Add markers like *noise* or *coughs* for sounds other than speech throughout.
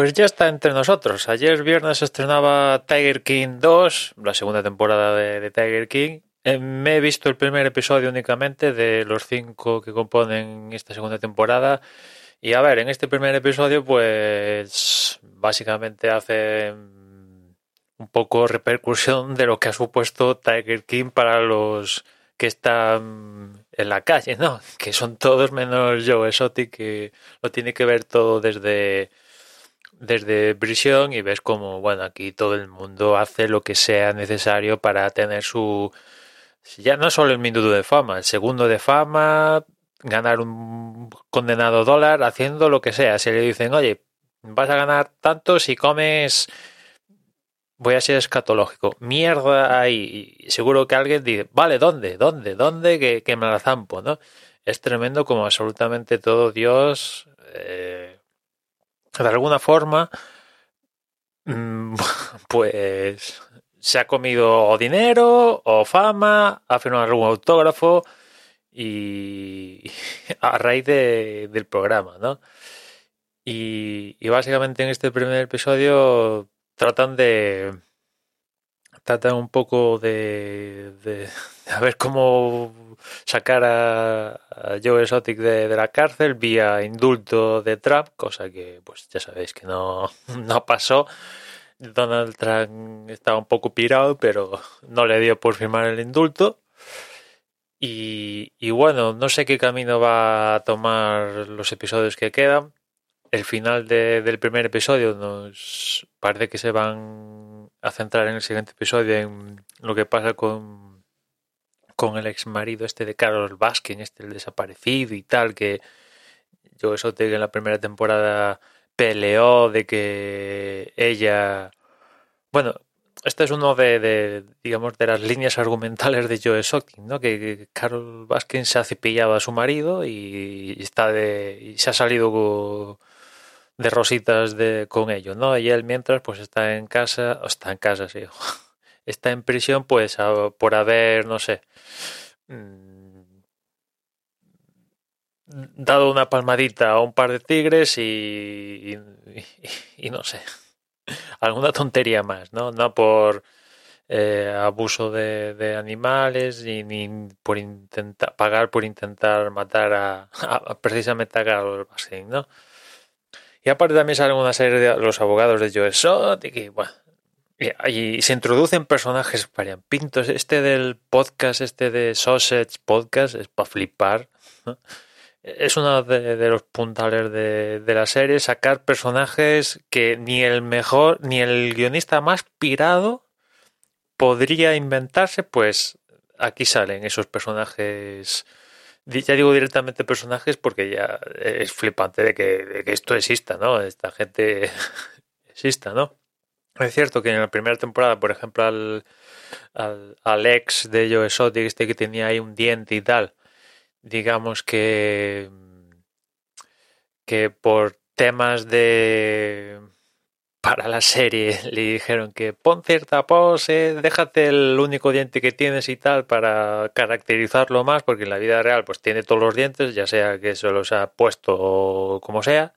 Pues ya está entre nosotros. Ayer viernes estrenaba Tiger King 2, la segunda temporada de, Tiger King. Eh, me he visto el primer episodio únicamente de los cinco que componen esta segunda temporada. Y a ver, en este primer episodio, pues básicamente hace un poco repercusión de lo que ha supuesto Tiger King para los que están en la calle, ¿no? Que son todos menos Joe Exotic, que lo tiene que ver todo desde desde prisión y ves como, bueno, aquí todo el mundo hace lo que sea necesario para tener su, ya no solo el minuto de fama, el segundo de fama, ganar un condenado dólar haciendo lo que sea. Si le dicen, oye, vas a ganar tanto si comes, voy a ser escatológico, mierda ahí. Y seguro que alguien dice, vale, ¿dónde? ¿Dónde? ¿Dónde? Que, que me la zampo, ¿no? Es tremendo como absolutamente todo Dios. Eh, de alguna forma, mm, *laughs* pues se ha comido dinero o fama, ha firmado algún autógrafo y *laughs* a raíz de, del programa, ¿no? Y, y, básicamente en este primer episodio tratan de tratan un poco de, de, a ver cómo sacar a, Joe Exotic de, de, la cárcel vía indulto de Trump, cosa que pues ya sabéis que no, *laughs* no pasó. Donald Trump estaba un poco pirado, pero no le dio por firmar el indulto. Y, y bueno, no sé qué camino va a tomar los episodios que quedan. El final de, del primer episodio nos parece que se van a centrar en el siguiente episodio en lo que pasa con con el ex marido este de Carol Baskin, este el desaparecido y tal, que yo eso en la primera temporada peleó de que ella bueno, este es uno de, de, digamos de las líneas argumentales de Joe Exotic, ¿no? Que, que, Carol Baskin se ha cepillado a su marido y, y está de y se ha salido de rositas de con ello, ¿no? Y él mientras pues está en casa, está en casa, sí. *laughs* está en prisión pues por haber, no sé, mmm, dado una palmadita a un par de tigres y, y, no sé, *laughs* alguna tontería más, ¿no? No por eh, abuso de, animales ni, por intentar pagar por intentar matar a, *laughs* precisamente a Carlos Baskin, ¿no? Y aparte también salen una serie de los abogados de Joe Exotic y bueno, y se introducen personajes varianpintos. Este del podcast, este de Sausage Podcast, es para flipar. Es uno de, de los puntales de, de, la serie, sacar personajes que ni el mejor, ni el guionista más pirado podría inventarse, pues aquí salen esos personajes. Ya digo directamente personajes porque ya es flipante de que, de que esto exista, ¿no? Esta gente *laughs* exista, ¿no? Es cierto que en la primera temporada, por ejemplo, al, al, al ex de Joe Exotic, este que tenía ahí un diente y tal, digamos que, que por temas de para la serie. Le dijeron que pon cierta pose, déjate el único diente que tienes y tal para caracterizarlo más, porque en la vida real pues tiene todos los dientes, ya sea que se los ha puesto como sea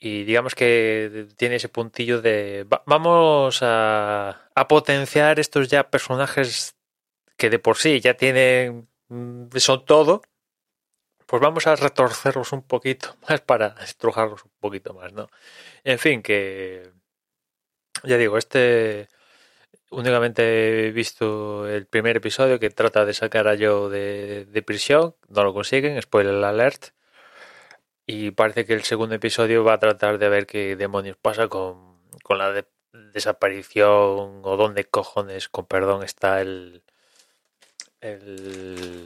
y digamos que tiene ese puntillo de va, vamos a, a, potenciar estos ya personajes que de por sí ya tienen mm, son todo pues vamos a retorcerlos un poquito *laughs* más para estrujarlos un poquito más no en fin que ya digo este únicamente he visto el primer episodio que trata de sacar a Joe de, prisión no lo consiguen spoiler alert y parece que el segundo episodio va a tratar de ver qué demonios pasa con, con la de, desaparición o dónde cojones, con perdón, está el el,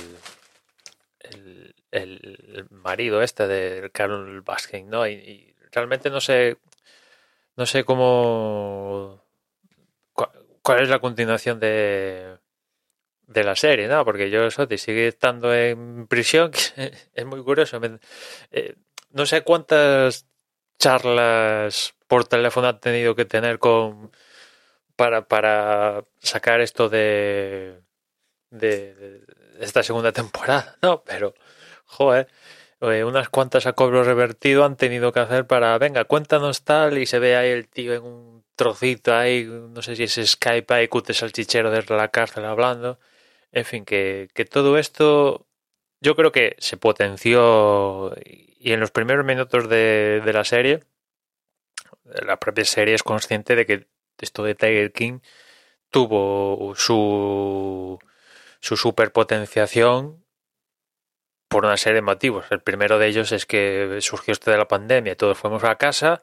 el, el marido este de Carol Baskin, ¿no? Y, y realmente no sé no sé cómo cuál es la continuación de de la serie, ¿no? Porque yo Soti sigue estando en prisión, *laughs* es muy curioso. eh, no sé cuántas charlas por teléfono ha tenido que tener con para, para sacar esto de, de esta segunda temporada, *laughs* ¿no? Pero, joder, eh, unas cuantas a cobro revertido han tenido que hacer para, venga, cuéntanos tal, y se ve ahí el tío en un trocito ahí, no sé si es Skype ahí, cute salchichero desde la cárcel hablando. En fin, que, que todo esto yo creo que se potenció y en los primeros minutos de, de la serie, la propia serie es consciente de que esto de Tiger King tuvo su, su superpotenciación por una serie de motivos. El primero de ellos es que surgió esto de la pandemia, todos fuimos a casa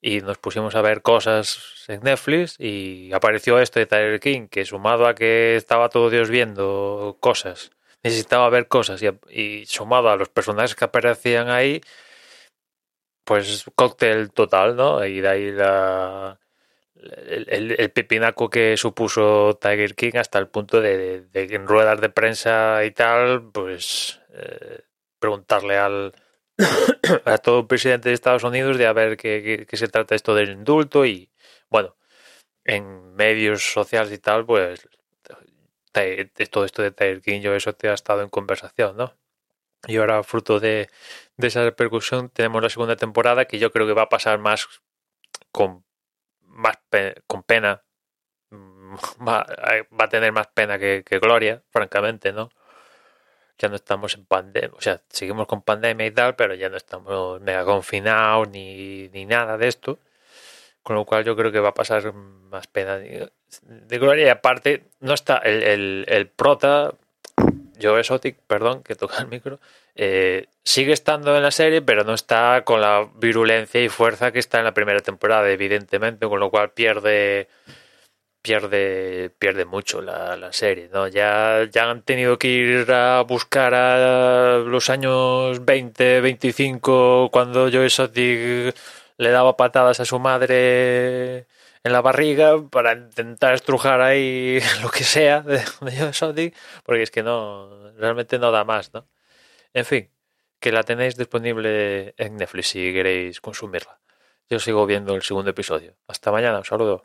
y nos pusimos a ver cosas en Netflix y apareció esto de Tiger King, que sumado a que estaba todo Dios viendo cosas, necesitaba ver cosas y, y sumado a los personajes que aparecían ahí, pues cóctel total, ¿no? Y de ahí la, el, pepinaco que supuso Tiger King hasta el punto de, de- de en ruedas de prensa y tal, pues eh, preguntarle al *coughs* a todo presidente de Estados Unidos de a ver qué, qué- se trata esto del indulto y bueno, en medios sociales y tal, pues todo esto de Tiger King, yo eso te ha estado en conversación, ¿no? Y ahora, fruto de, de esa repercusión, tenemos la segunda temporada que yo creo que va a pasar más con más pe- con pena *laughs* va, a tener más pena que, que gloria, francamente, ¿no? Ya no estamos en pandemia, o sea, seguimos con pandemia y tal, pero ya no estamos mega confinados ni, ni nada de esto. Con lo cual yo creo que va a pasar más pena de gloria. Y aparte, no está el, el, el prota, Joe Exotic, perdón, que toca el micro, eh, sigue estando en la serie, pero no está con la virulencia y fuerza que está en la primera temporada, evidentemente, con lo cual pierde pierde pierde mucho la, la serie, ¿no? Ya, ya han tenido que ir a buscar a los años 20, 25, cuando Joe Exotic le daba patadas a su madre en la barriga para intentar estrujar ahí *laughs* lo que sea de, Joe Exotic, porque es que no, realmente no da más, ¿no? En fin, que la tenéis disponible en Netflix si queréis consumirla. Yo sigo viendo el segundo episodio. Hasta mañana, un saludo.